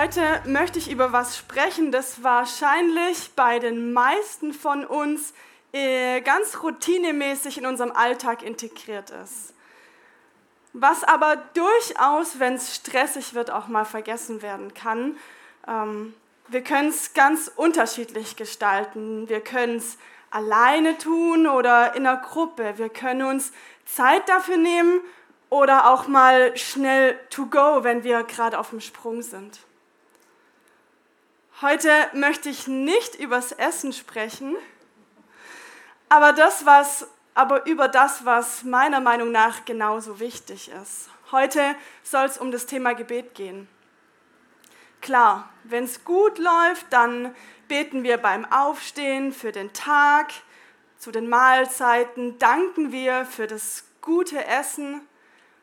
Heute möchte ich über was sprechen, das wahrscheinlich bei den meisten von uns äh, ganz routinemäßig in unserem Alltag integriert ist. Was aber durchaus, wenn es stressig wird, auch mal vergessen werden kann. Ähm, wir können es ganz unterschiedlich gestalten. Wir können es alleine tun oder in einer Gruppe. Wir können uns Zeit dafür nehmen oder auch mal schnell to go, wenn wir gerade auf dem Sprung sind. Heute möchte ich nicht übers Essen sprechen, aber, das, was, aber über das, was meiner Meinung nach genauso wichtig ist. Heute soll es um das Thema Gebet gehen. Klar, wenn es gut läuft, dann beten wir beim Aufstehen für den Tag, zu den Mahlzeiten, danken wir für das gute Essen.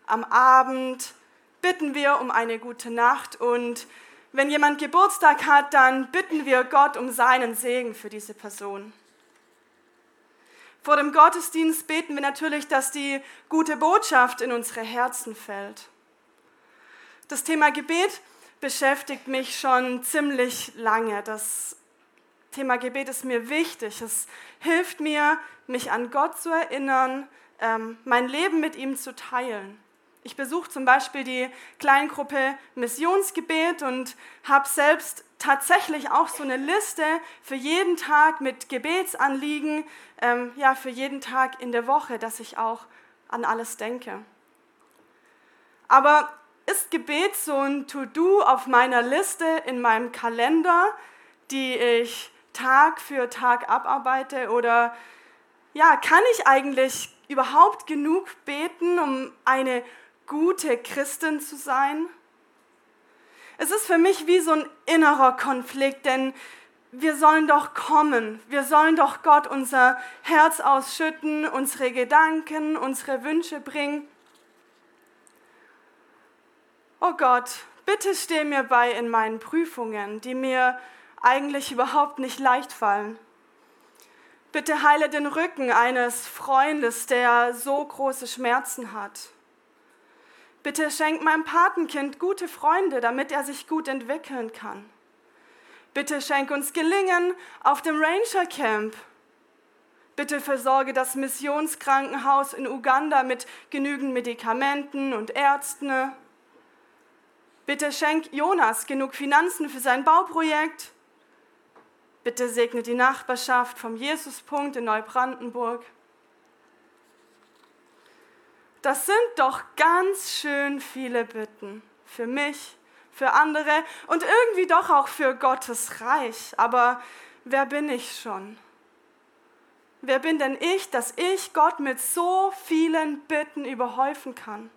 Am Abend bitten wir um eine gute Nacht und wenn jemand Geburtstag hat, dann bitten wir Gott um seinen Segen für diese Person. Vor dem Gottesdienst beten wir natürlich, dass die gute Botschaft in unsere Herzen fällt. Das Thema Gebet beschäftigt mich schon ziemlich lange. Das Thema Gebet ist mir wichtig. Es hilft mir, mich an Gott zu erinnern, ähm, mein Leben mit ihm zu teilen. Ich besuche zum Beispiel die Kleingruppe Missionsgebet und habe selbst tatsächlich auch so eine Liste für jeden Tag mit Gebetsanliegen, ähm, ja, für jeden Tag in der Woche, dass ich auch an alles denke. Aber ist Gebet so ein To-Do auf meiner Liste in meinem Kalender, die ich Tag für Tag abarbeite? Oder ja, kann ich eigentlich überhaupt genug beten, um eine gute Christin zu sein? Es ist für mich wie so ein innerer Konflikt, denn wir sollen doch kommen, wir sollen doch Gott unser Herz ausschütten, unsere Gedanken, unsere Wünsche bringen. Oh Gott, bitte steh mir bei in meinen Prüfungen, die mir eigentlich überhaupt nicht leicht fallen. Bitte heile den Rücken eines Freundes, der so große Schmerzen hat. Bitte schenk meinem Patenkind gute Freunde, damit er sich gut entwickeln kann. Bitte schenk uns Gelingen auf dem Ranger Camp. Bitte versorge das Missionskrankenhaus in Uganda mit genügend Medikamenten und Ärzten. Bitte schenk Jonas genug Finanzen für sein Bauprojekt. Bitte segne die Nachbarschaft vom Jesuspunkt in Neubrandenburg. Das sind doch ganz schön viele Bitten für mich, für andere und irgendwie doch auch für Gottes Reich. Aber wer bin ich schon? Wer bin denn ich, dass ich Gott mit so vielen Bitten überhäufen kann?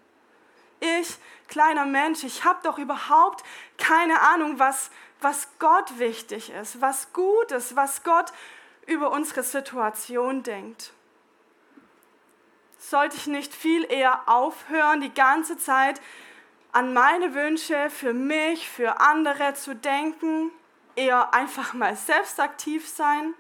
Ich, kleiner Mensch, ich habe doch überhaupt keine Ahnung, was, was Gott wichtig ist, was gut ist, was Gott über unsere Situation denkt sollte ich nicht viel eher aufhören, die ganze Zeit an meine Wünsche für mich, für andere zu denken, eher einfach mal selbst aktiv sein?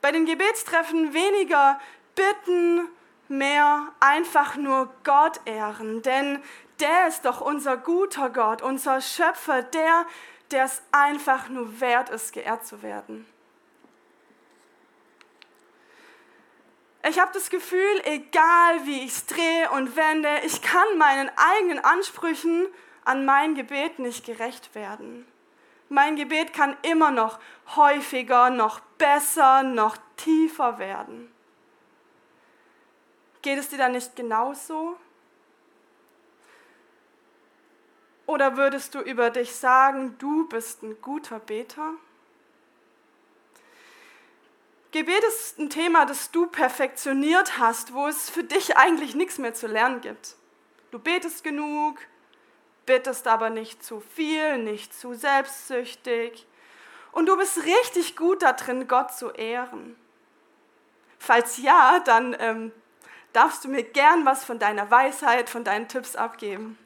Bei den Gebetstreffen weniger bitten, mehr einfach nur Gott ehren, denn der ist doch unser guter Gott, unser Schöpfer, der, der es einfach nur wert ist, geehrt zu werden. Ich habe das Gefühl, egal wie ich es drehe und wende, ich kann meinen eigenen Ansprüchen an mein Gebet nicht gerecht werden. Mein Gebet kann immer noch häufiger, noch besser, noch tiefer werden. Geht es dir dann nicht genauso? Oder würdest du über dich sagen, du bist ein guter Beter? Gebet ist ein Thema, das du perfektioniert hast, wo es für dich eigentlich nichts mehr zu lernen gibt. Du betest genug, bittest aber nicht zu viel, nicht zu selbstsüchtig. Und du bist richtig gut darin, Gott zu ehren. Falls ja, dann ähm, darfst du mir gern was von deiner Weisheit, von deinen Tipps abgeben.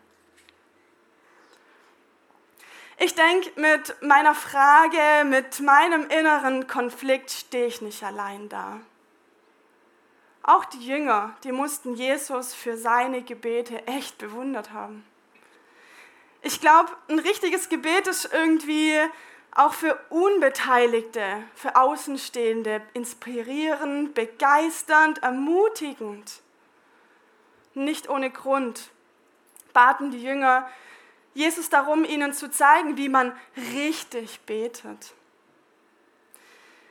Ich denke, mit meiner Frage, mit meinem inneren Konflikt stehe ich nicht allein da. Auch die Jünger, die mussten Jesus für seine Gebete echt bewundert haben. Ich glaube, ein richtiges Gebet ist irgendwie auch für Unbeteiligte, für Außenstehende inspirierend, begeisternd, ermutigend. Nicht ohne Grund baten die Jünger Jesus darum, ihnen zu zeigen, wie man richtig betet.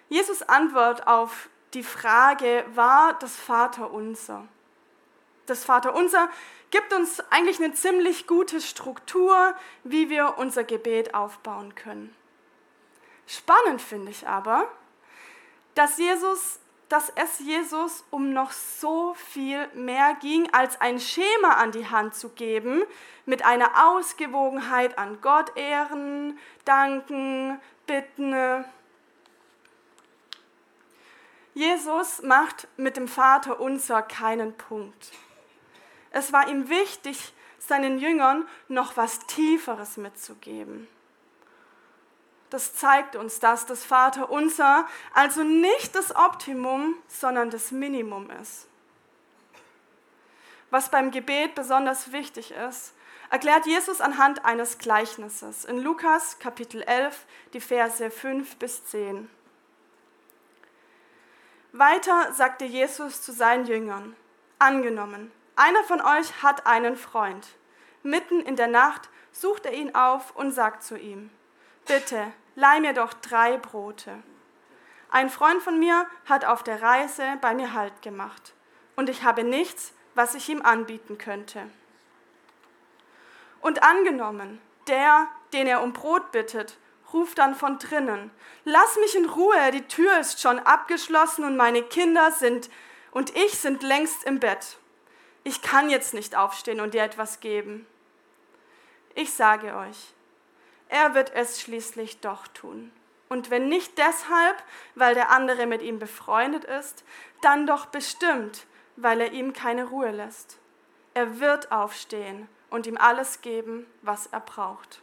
Jesus Antwort auf die Frage war das Vaterunser. Das Vaterunser gibt uns eigentlich eine ziemlich gute Struktur, wie wir unser Gebet aufbauen können. Spannend finde ich aber, dass Jesus dass es Jesus um noch so viel mehr ging, als ein Schema an die Hand zu geben, mit einer Ausgewogenheit an Gott ehren, danken, bitten. Jesus macht mit dem Vater unser keinen Punkt. Es war ihm wichtig, seinen Jüngern noch was Tieferes mitzugeben. Das zeigt uns, dass das Vater unser also nicht das Optimum, sondern das Minimum ist. Was beim Gebet besonders wichtig ist, erklärt Jesus anhand eines Gleichnisses in Lukas Kapitel 11, die Verse 5 bis 10. Weiter sagte Jesus zu seinen Jüngern, angenommen, einer von euch hat einen Freund. Mitten in der Nacht sucht er ihn auf und sagt zu ihm, bitte, leih mir doch drei Brote. Ein Freund von mir hat auf der Reise bei mir Halt gemacht und ich habe nichts, was ich ihm anbieten könnte. Und angenommen, der, den er um Brot bittet, ruft dann von drinnen, lass mich in Ruhe, die Tür ist schon abgeschlossen und meine Kinder sind und ich sind längst im Bett. Ich kann jetzt nicht aufstehen und dir etwas geben. Ich sage euch, er wird es schließlich doch tun. Und wenn nicht deshalb, weil der andere mit ihm befreundet ist, dann doch bestimmt, weil er ihm keine Ruhe lässt. Er wird aufstehen und ihm alles geben, was er braucht.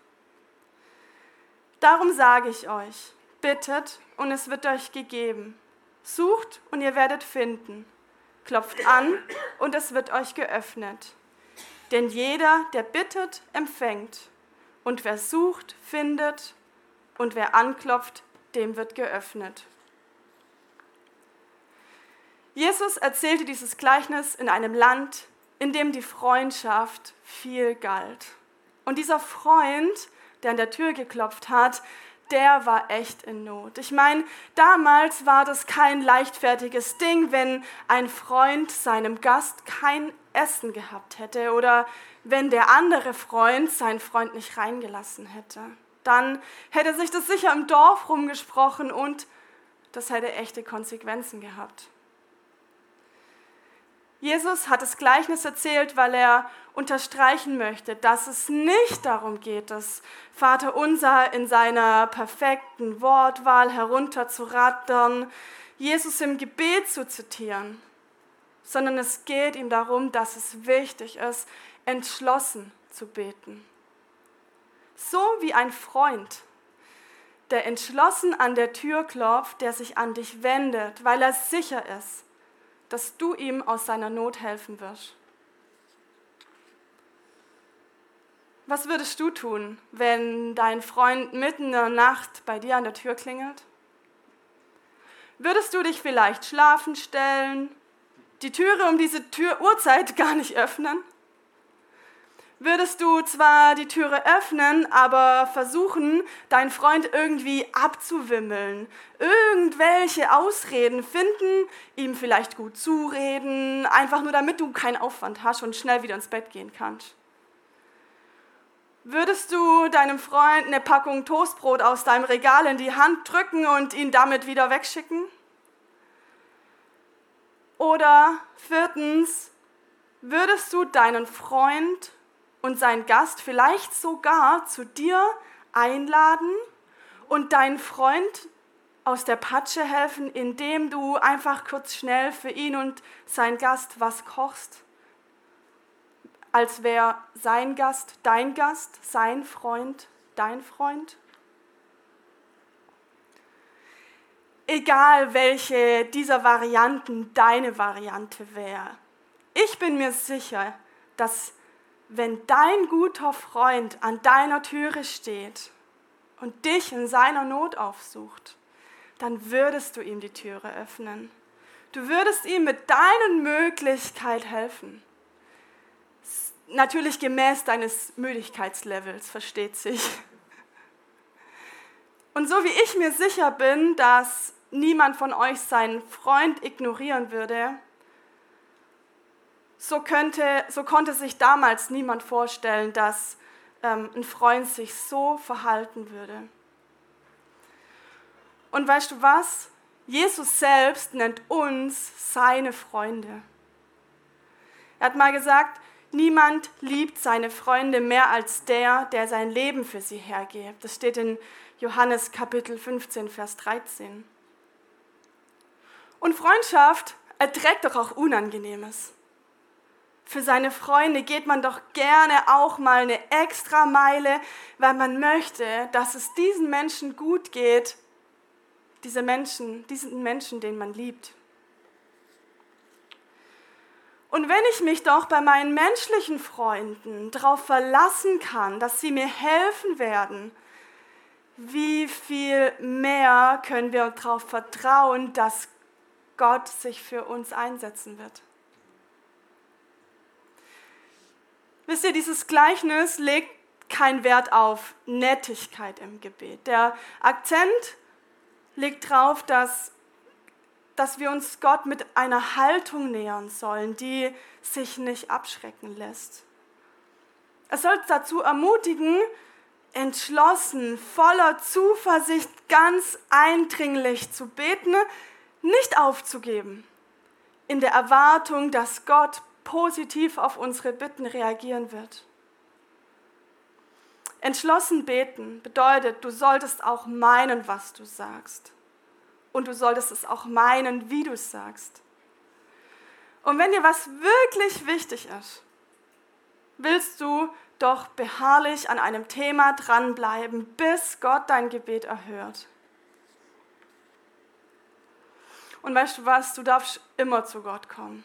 Darum sage ich euch, bittet und es wird euch gegeben. Sucht und ihr werdet finden. Klopft an und es wird euch geöffnet. Denn jeder, der bittet, empfängt. Und wer sucht, findet, und wer anklopft, dem wird geöffnet. Jesus erzählte dieses Gleichnis in einem Land, in dem die Freundschaft viel galt. Und dieser Freund, der an der Tür geklopft hat, der war echt in Not. Ich meine, damals war das kein leichtfertiges Ding, wenn ein Freund seinem Gast kein Essen gehabt hätte oder wenn der andere Freund seinen Freund nicht reingelassen hätte. Dann hätte sich das sicher im Dorf rumgesprochen und das hätte echte Konsequenzen gehabt. Jesus hat das Gleichnis erzählt, weil er unterstreichen möchte, dass es nicht darum geht, das Vater unser in seiner perfekten Wortwahl herunterzurattern, Jesus im Gebet zu zitieren, sondern es geht ihm darum, dass es wichtig ist, entschlossen zu beten. So wie ein Freund, der entschlossen an der Tür klopft, der sich an dich wendet, weil er sicher ist, dass du ihm aus seiner Not helfen wirst. Was würdest du tun, wenn dein Freund mitten in der Nacht bei dir an der Tür klingelt? Würdest du dich vielleicht schlafen stellen, die Türe um diese Tür Uhrzeit gar nicht öffnen? würdest du zwar die Türe öffnen, aber versuchen, deinen Freund irgendwie abzuwimmeln, irgendwelche Ausreden finden, ihm vielleicht gut zureden, einfach nur damit du keinen Aufwand hast und schnell wieder ins Bett gehen kannst. Würdest du deinem Freund eine Packung Toastbrot aus deinem Regal in die Hand drücken und ihn damit wieder wegschicken? Oder viertens, würdest du deinen Freund und seinen Gast vielleicht sogar zu dir einladen und deinen Freund aus der Patsche helfen, indem du einfach kurz schnell für ihn und seinen Gast was kochst? Als wäre sein Gast dein Gast, sein Freund dein Freund? Egal welche dieser Varianten deine Variante wäre, ich bin mir sicher, dass wenn dein guter Freund an deiner Türe steht und dich in seiner Not aufsucht, dann würdest du ihm die Türe öffnen. Du würdest ihm mit deinen Möglichkeiten helfen. Natürlich gemäß deines Müdigkeitslevels, versteht sich. Und so wie ich mir sicher bin, dass niemand von euch seinen Freund ignorieren würde, so, könnte, so konnte sich damals niemand vorstellen, dass ähm, ein Freund sich so verhalten würde. Und weißt du was? Jesus selbst nennt uns seine Freunde. Er hat mal gesagt, niemand liebt seine Freunde mehr als der, der sein Leben für sie hergibt. Das steht in Johannes Kapitel 15, Vers 13. Und Freundschaft erträgt doch auch Unangenehmes für seine Freunde geht man doch gerne auch mal eine extra Meile, weil man möchte, dass es diesen Menschen gut geht, diese Menschen, diesen Menschen, den man liebt. Und wenn ich mich doch bei meinen menschlichen Freunden darauf verlassen kann, dass sie mir helfen werden, wie viel mehr können wir darauf vertrauen, dass Gott sich für uns einsetzen wird? Wisst ihr, dieses Gleichnis legt keinen Wert auf Nettigkeit im Gebet. Der Akzent legt darauf, dass, dass wir uns Gott mit einer Haltung nähern sollen, die sich nicht abschrecken lässt. Es soll dazu ermutigen, entschlossen, voller Zuversicht, ganz eindringlich zu beten, nicht aufzugeben, in der Erwartung, dass Gott positiv auf unsere Bitten reagieren wird. Entschlossen beten bedeutet, du solltest auch meinen, was du sagst. Und du solltest es auch meinen, wie du es sagst. Und wenn dir was wirklich wichtig ist, willst du doch beharrlich an einem Thema dranbleiben, bis Gott dein Gebet erhört. Und weißt du was, du darfst immer zu Gott kommen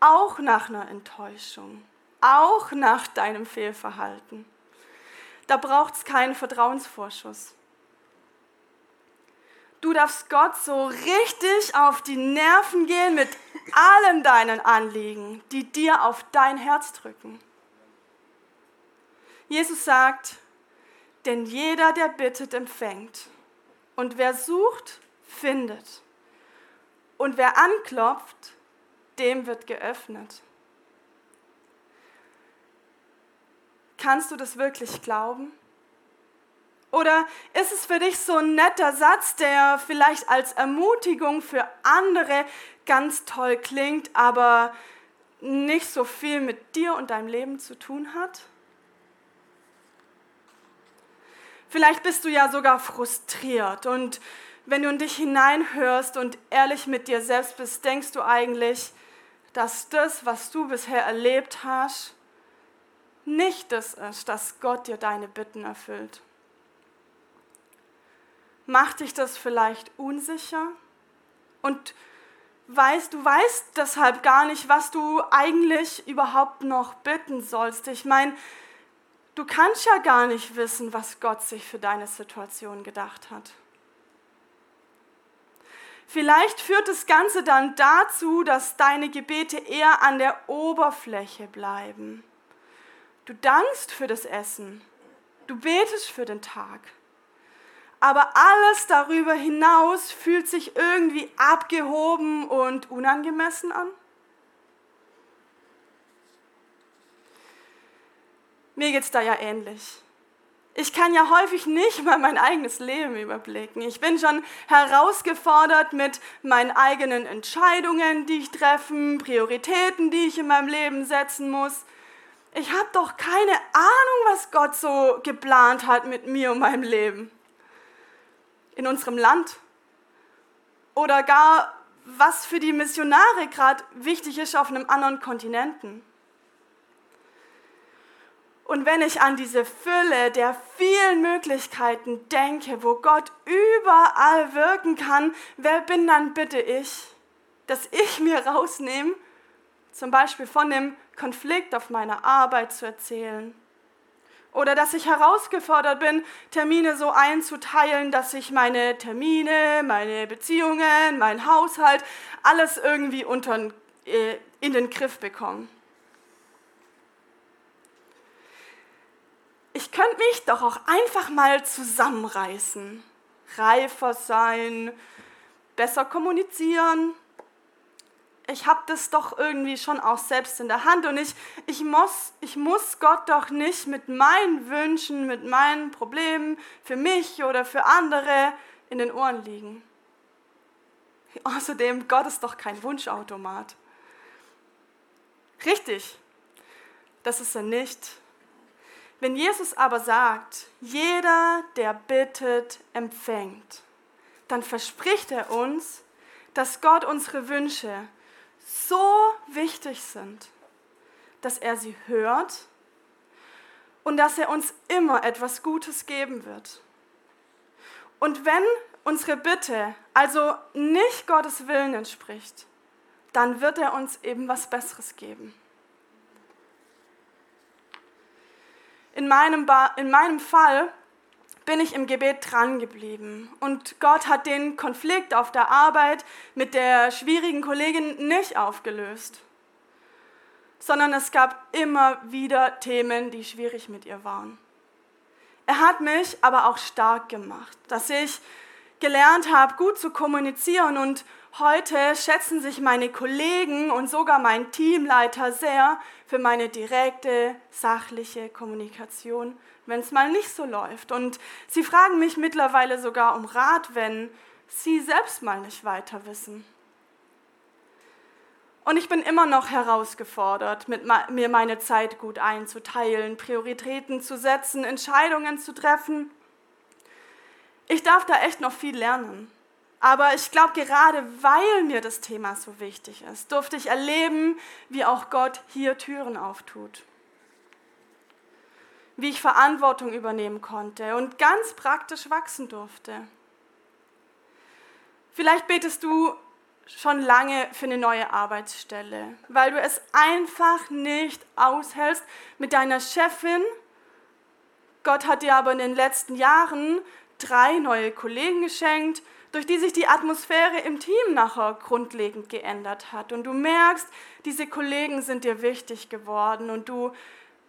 auch nach einer Enttäuschung, auch nach deinem Fehlverhalten. Da braucht es keinen Vertrauensvorschuss. Du darfst Gott so richtig auf die Nerven gehen mit allen deinen Anliegen, die dir auf dein Herz drücken. Jesus sagt, denn jeder, der bittet, empfängt. Und wer sucht, findet. Und wer anklopft, dem wird geöffnet. Kannst du das wirklich glauben? Oder ist es für dich so ein netter Satz, der vielleicht als Ermutigung für andere ganz toll klingt, aber nicht so viel mit dir und deinem Leben zu tun hat? Vielleicht bist du ja sogar frustriert und wenn du in dich hineinhörst und ehrlich mit dir selbst bist, denkst du eigentlich, dass das, was du bisher erlebt hast, nicht das ist, dass Gott dir deine Bitten erfüllt. Macht dich das vielleicht unsicher? Und weißt, du weißt deshalb gar nicht, was du eigentlich überhaupt noch bitten sollst. Ich meine, du kannst ja gar nicht wissen, was Gott sich für deine Situation gedacht hat. Vielleicht führt das Ganze dann dazu, dass deine Gebete eher an der Oberfläche bleiben. Du dankst für das Essen, du betest für den Tag, aber alles darüber hinaus fühlt sich irgendwie abgehoben und unangemessen an. Mir geht es da ja ähnlich ich kann ja häufig nicht mal mein eigenes Leben überblicken. Ich bin schon herausgefordert mit meinen eigenen Entscheidungen, die ich treffen, Prioritäten, die ich in meinem Leben setzen muss. Ich habe doch keine Ahnung, was Gott so geplant hat mit mir und meinem Leben. In unserem Land. Oder gar, was für die Missionare gerade wichtig ist auf einem anderen Kontinenten. Und wenn ich an diese Fülle der vielen Möglichkeiten denke, wo Gott überall wirken kann, wer bin dann bitte ich, dass ich mir rausnehme, zum Beispiel von dem Konflikt auf meiner Arbeit zu erzählen? Oder dass ich herausgefordert bin, Termine so einzuteilen, dass ich meine Termine, meine Beziehungen, mein Haushalt, alles irgendwie unter, äh, in den Griff bekomme. Ich könnte mich doch auch einfach mal zusammenreißen, reifer sein, besser kommunizieren. Ich habe das doch irgendwie schon auch selbst in der Hand und ich, ich, muss, ich muss Gott doch nicht mit meinen Wünschen, mit meinen Problemen für mich oder für andere in den Ohren liegen. Außerdem, Gott ist doch kein Wunschautomat. Richtig, das ist er nicht. Wenn Jesus aber sagt, jeder, der bittet, empfängt, dann verspricht er uns, dass Gott unsere Wünsche so wichtig sind, dass er sie hört und dass er uns immer etwas Gutes geben wird. Und wenn unsere Bitte also nicht Gottes Willen entspricht, dann wird er uns eben was Besseres geben. In meinem, ba in meinem Fall bin ich im Gebet dran geblieben. Und Gott hat den Konflikt auf der Arbeit mit der schwierigen Kollegin nicht aufgelöst, sondern es gab immer wieder Themen, die schwierig mit ihr waren. Er hat mich aber auch stark gemacht, dass ich gelernt habe, gut zu kommunizieren und Heute schätzen sich meine Kollegen und sogar mein Teamleiter sehr für meine direkte, sachliche Kommunikation, wenn es mal nicht so läuft. Und sie fragen mich mittlerweile sogar um Rat, wenn sie selbst mal nicht weiter wissen. Und ich bin immer noch herausgefordert, mir meine Zeit gut einzuteilen, Prioritäten zu setzen, Entscheidungen zu treffen. Ich darf da echt noch viel lernen. Aber ich glaube, gerade weil mir das Thema so wichtig ist, durfte ich erleben, wie auch Gott hier Türen auftut. Wie ich Verantwortung übernehmen konnte und ganz praktisch wachsen durfte. Vielleicht betest du schon lange für eine neue Arbeitsstelle, weil du es einfach nicht aushältst mit deiner Chefin. Gott hat dir aber in den letzten Jahren drei neue Kollegen geschenkt, durch die sich die Atmosphäre im Team nachher grundlegend geändert hat. Und du merkst, diese Kollegen sind dir wichtig geworden und du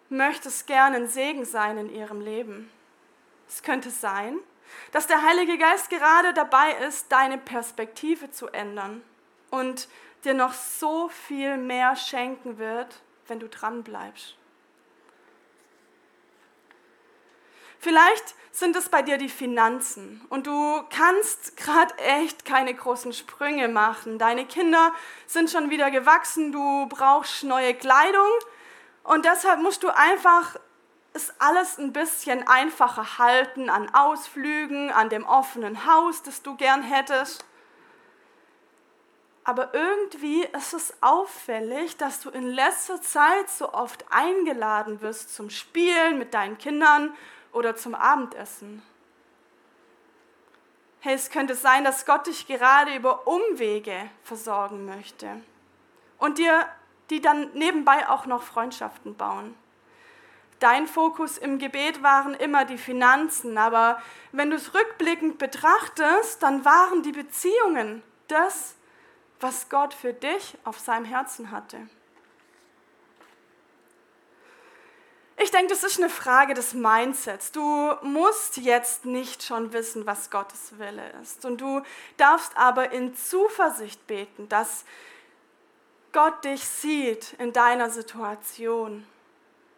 möchtest gerne ein Segen sein in ihrem Leben. Es könnte sein, dass der Heilige Geist gerade dabei ist, deine Perspektive zu ändern und dir noch so viel mehr schenken wird, wenn du dran bleibst. Vielleicht sind es bei dir die Finanzen und du kannst gerade echt keine großen Sprünge machen. Deine Kinder sind schon wieder gewachsen, du brauchst neue Kleidung und deshalb musst du einfach es alles ein bisschen einfacher halten an Ausflügen, an dem offenen Haus, das du gern hättest. Aber irgendwie ist es auffällig, dass du in letzter Zeit so oft eingeladen wirst zum Spielen mit deinen Kindern oder zum Abendessen. Hey, es könnte sein, dass Gott dich gerade über Umwege versorgen möchte und dir die dann nebenbei auch noch Freundschaften bauen. Dein Fokus im Gebet waren immer die Finanzen, aber wenn du es rückblickend betrachtest, dann waren die Beziehungen das, was Gott für dich auf seinem Herzen hatte. Ich denke, das ist eine Frage des Mindsets. Du musst jetzt nicht schon wissen, was Gottes Wille ist. Und du darfst aber in Zuversicht beten, dass Gott dich sieht in deiner Situation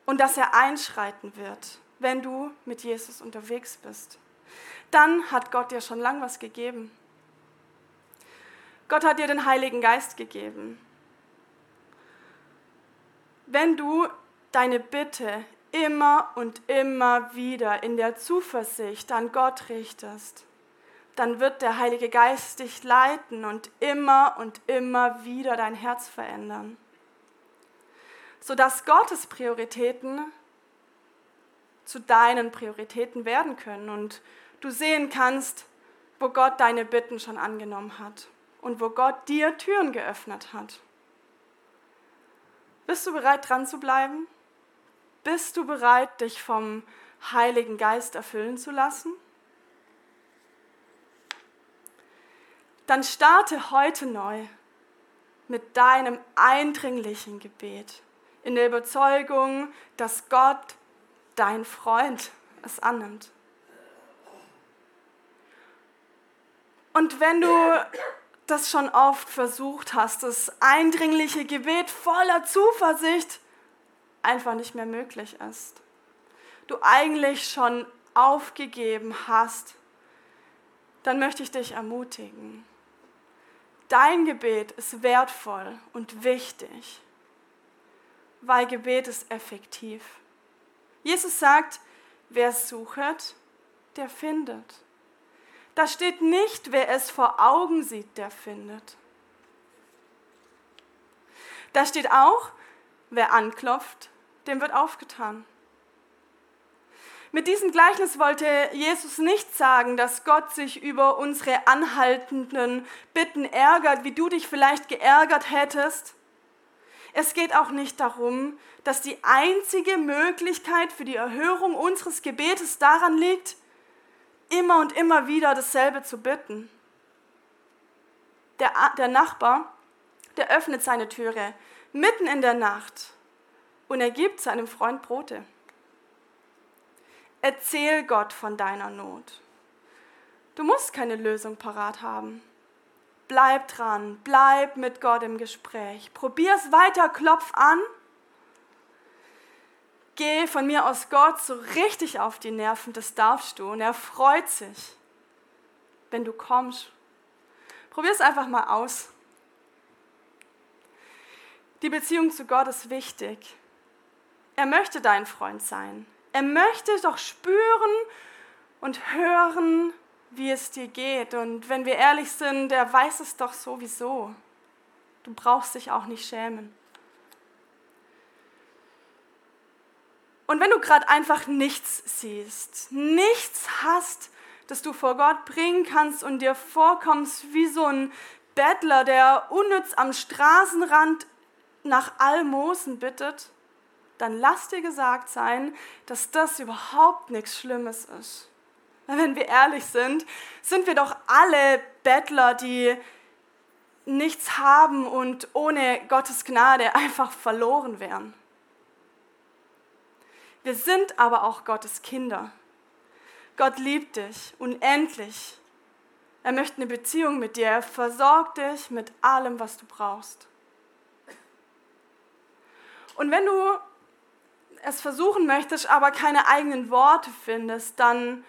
und dass er einschreiten wird, wenn du mit Jesus unterwegs bist. Dann hat Gott dir schon lang was gegeben. Gott hat dir den Heiligen Geist gegeben. Wenn du deine Bitte immer und immer wieder in der Zuversicht an Gott richtest, dann wird der Heilige Geist dich leiten und immer und immer wieder dein Herz verändern, sodass Gottes Prioritäten zu deinen Prioritäten werden können und du sehen kannst, wo Gott deine Bitten schon angenommen hat und wo Gott dir Türen geöffnet hat. Bist du bereit, dran zu bleiben? Bist du bereit, dich vom Heiligen Geist erfüllen zu lassen? Dann starte heute neu mit deinem eindringlichen Gebet in der Überzeugung, dass Gott, dein Freund, es annimmt. Und wenn du das schon oft versucht hast, das eindringliche Gebet voller Zuversicht einfach nicht mehr möglich ist. Du eigentlich schon aufgegeben hast, dann möchte ich dich ermutigen. Dein Gebet ist wertvoll und wichtig, weil Gebet ist effektiv. Jesus sagt, wer sucht, der findet. Da steht nicht, wer es vor Augen sieht, der findet. Da steht auch, wer anklopft, dem wird aufgetan. Mit diesem Gleichnis wollte Jesus nicht sagen, dass Gott sich über unsere anhaltenden Bitten ärgert, wie du dich vielleicht geärgert hättest. Es geht auch nicht darum, dass die einzige Möglichkeit für die Erhörung unseres Gebetes daran liegt, immer und immer wieder dasselbe zu bitten. Der, der Nachbar, der öffnet seine Türe mitten in der Nacht und er gibt seinem Freund Brote. Erzähl Gott von deiner Not. Du musst keine Lösung parat haben. Bleib dran, bleib mit Gott im Gespräch. Probier es weiter, klopf an geh von mir aus Gott so richtig auf die Nerven, das darfst du. Und er freut sich, wenn du kommst. Probier es einfach mal aus. Die Beziehung zu Gott ist wichtig. Er möchte dein Freund sein. Er möchte doch spüren und hören, wie es dir geht. Und wenn wir ehrlich sind, er weiß es doch sowieso. Du brauchst dich auch nicht schämen. Und wenn du gerade einfach nichts siehst, nichts hast, das du vor Gott bringen kannst und dir vorkommst wie so ein Bettler, der unnütz am Straßenrand nach Almosen bittet, dann lass dir gesagt sein, dass das überhaupt nichts Schlimmes ist. Wenn wir ehrlich sind, sind wir doch alle Bettler, die nichts haben und ohne Gottes Gnade einfach verloren wären. Wir sind aber auch Gottes Kinder. Gott liebt dich unendlich. Er möchte eine Beziehung mit dir. Er versorgt dich mit allem, was du brauchst. Und wenn du es versuchen möchtest, aber keine eigenen Worte findest, dann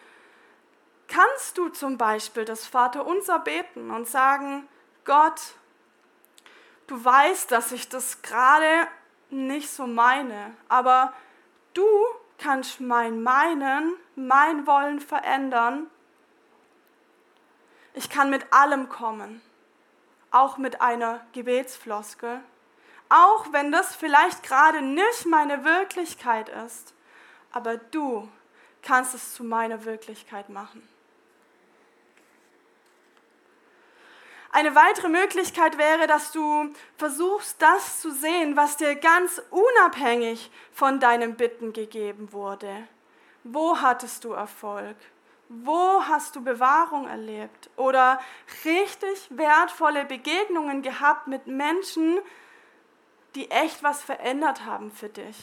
kannst du zum Beispiel das Vaterunser beten und sagen, Gott, du weißt, dass ich das gerade nicht so meine, aber Du kannst mein Meinen, mein Wollen verändern. Ich kann mit allem kommen, auch mit einer Gebetsfloskel, auch wenn das vielleicht gerade nicht meine Wirklichkeit ist, aber du kannst es zu meiner Wirklichkeit machen. Eine weitere Möglichkeit wäre, dass du versuchst, das zu sehen, was dir ganz unabhängig von deinen Bitten gegeben wurde. Wo hattest du Erfolg? Wo hast du Bewahrung erlebt? Oder richtig wertvolle Begegnungen gehabt mit Menschen, die echt was verändert haben für dich?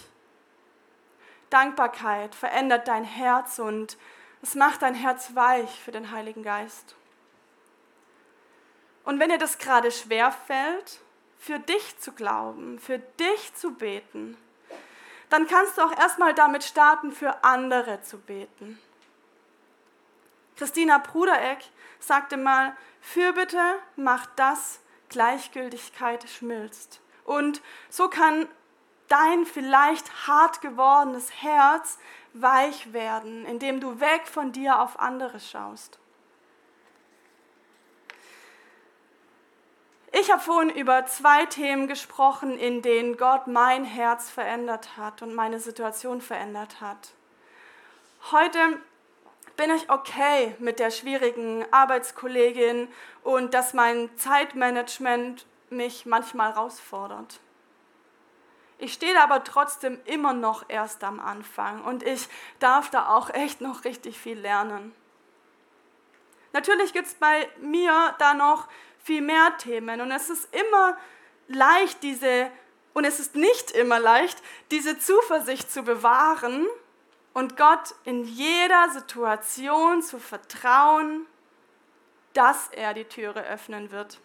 Dankbarkeit verändert dein Herz und es macht dein Herz weich für den Heiligen Geist. Und wenn dir das gerade schwer fällt, für dich zu glauben, für dich zu beten, dann kannst du auch erstmal damit starten, für andere zu beten. Christina Brudereck sagte mal, Fürbitte macht das, Gleichgültigkeit schmilzt. Und so kann dein vielleicht hart gewordenes Herz weich werden, indem du weg von dir auf andere schaust. Ich habe vorhin über zwei Themen gesprochen, in denen Gott mein Herz verändert hat und meine Situation verändert hat. Heute bin ich okay mit der schwierigen Arbeitskollegin und dass mein Zeitmanagement mich manchmal herausfordert. Ich stehe aber trotzdem immer noch erst am Anfang und ich darf da auch echt noch richtig viel lernen. Natürlich gibt es bei mir da noch viel mehr Themen und es ist immer leicht, diese, und es ist nicht immer leicht, diese Zuversicht zu bewahren und Gott in jeder Situation zu vertrauen, dass er die Türe öffnen wird.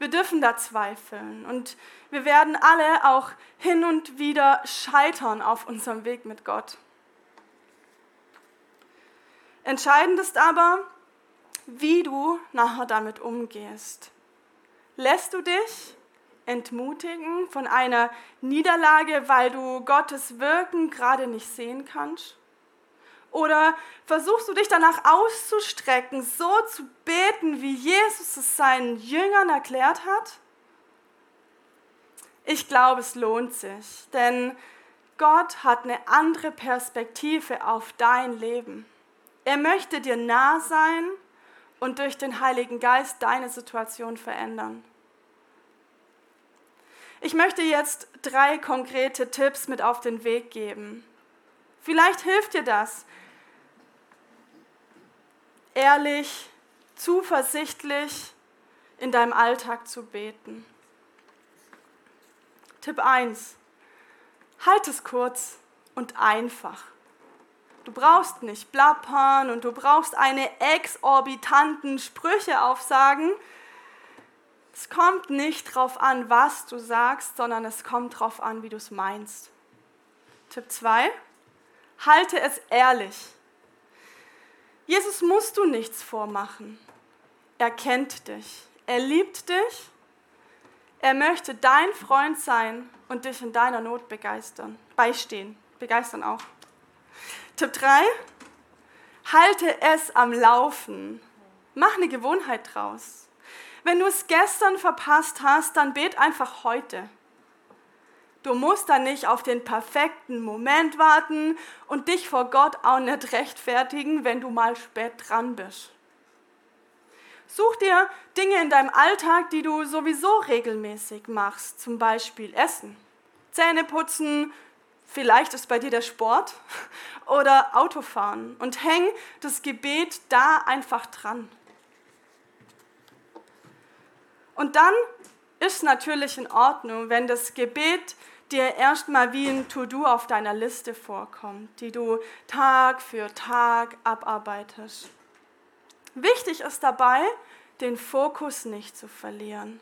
Wir dürfen da zweifeln und wir werden alle auch hin und wieder scheitern auf unserem Weg mit Gott. Entscheidend ist aber, wie du nachher damit umgehst. Lässt du dich entmutigen von einer Niederlage, weil du Gottes Wirken gerade nicht sehen kannst? Oder versuchst du dich danach auszustrecken, so zu beten, wie Jesus es seinen Jüngern erklärt hat? Ich glaube, es lohnt sich, denn Gott hat eine andere Perspektive auf dein Leben. Er möchte dir nah sein und durch den Heiligen Geist deine Situation verändern. Ich möchte jetzt drei konkrete Tipps mit auf den Weg geben. Vielleicht hilft dir das, ehrlich, zuversichtlich in deinem Alltag zu beten. Tipp 1. Halt es kurz und einfach. Du brauchst nicht plappern und du brauchst eine exorbitanten Sprüche aufsagen. Es kommt nicht darauf an, was du sagst, sondern es kommt darauf an, wie du es meinst. Tipp 2. Halte es ehrlich. Jesus musst du nichts vormachen. Er kennt dich. Er liebt dich. Er möchte dein Freund sein und dich in deiner Not begeistern, beistehen, begeistern auch. Tipp 3. Halte es am Laufen. Mach eine Gewohnheit draus. Wenn du es gestern verpasst hast, dann bet einfach heute. Du musst dann nicht auf den perfekten Moment warten und dich vor Gott auch nicht rechtfertigen, wenn du mal spät dran bist. Such dir Dinge in deinem Alltag, die du sowieso regelmäßig machst, zum Beispiel Essen, Zähne putzen, vielleicht ist bei dir der Sport oder Autofahren und häng das Gebet da einfach dran. Und dann ist natürlich in Ordnung, wenn das Gebet dir erstmal wie ein To-Do auf deiner Liste vorkommt, die du Tag für Tag abarbeitest. Wichtig ist dabei, den Fokus nicht zu verlieren.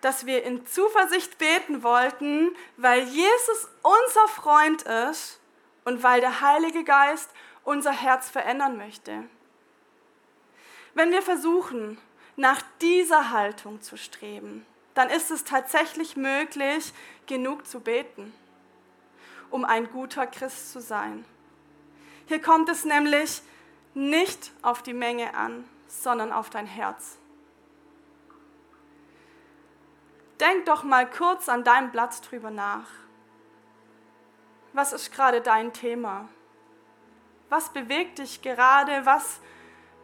Dass wir in Zuversicht beten wollten, weil Jesus unser Freund ist und weil der Heilige Geist unser Herz verändern möchte. Wenn wir versuchen, nach dieser Haltung zu streben, dann ist es tatsächlich möglich, genug zu beten, um ein guter Christ zu sein. Hier kommt es nämlich nicht auf die Menge an, sondern auf dein Herz. Denk doch mal kurz an deinem Platz drüber nach. Was ist gerade dein Thema? Was bewegt dich gerade? Was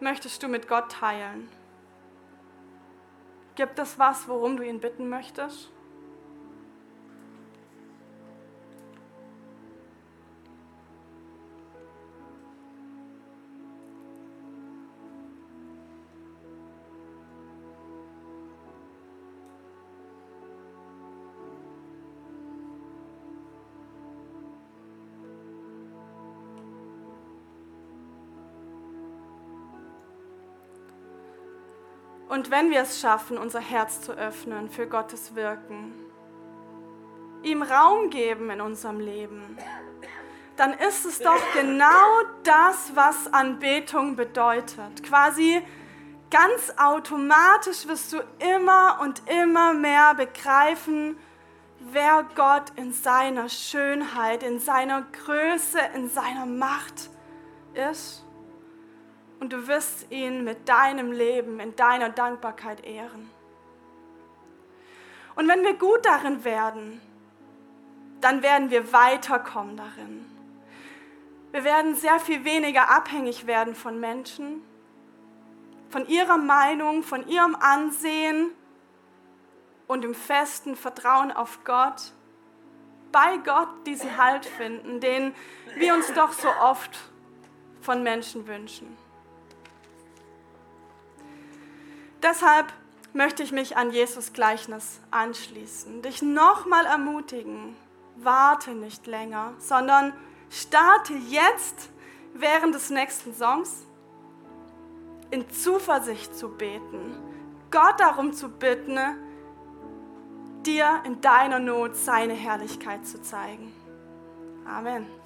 möchtest du mit Gott teilen? Gibt es was, worum du ihn bitten möchtest? Und wenn wir es schaffen, unser Herz zu öffnen für Gottes Wirken, ihm Raum geben in unserem Leben, dann ist es doch genau das, was Anbetung bedeutet. Quasi ganz automatisch wirst du immer und immer mehr begreifen, wer Gott in seiner Schönheit, in seiner Größe, in seiner Macht ist. Und du wirst ihn mit deinem Leben, in deiner Dankbarkeit ehren. Und wenn wir gut darin werden, dann werden wir weiterkommen darin. Wir werden sehr viel weniger abhängig werden von Menschen, von ihrer Meinung, von ihrem Ansehen und im festen Vertrauen auf Gott, bei Gott diesen Halt finden, den wir uns doch so oft von Menschen wünschen. Deshalb möchte ich mich an Jesus Gleichnis anschließen, dich nochmal ermutigen, warte nicht länger, sondern starte jetzt während des nächsten Songs in Zuversicht zu beten, Gott darum zu bitten, dir in deiner Not seine Herrlichkeit zu zeigen. Amen.